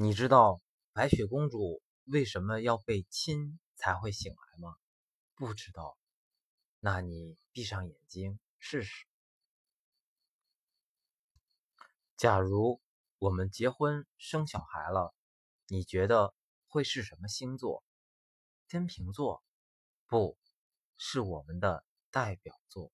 你知道白雪公主为什么要被亲才会醒来吗？不知道。那你闭上眼睛试试。假如我们结婚生小孩了你觉得会是什么星座？天秤座？不是我们的代表作。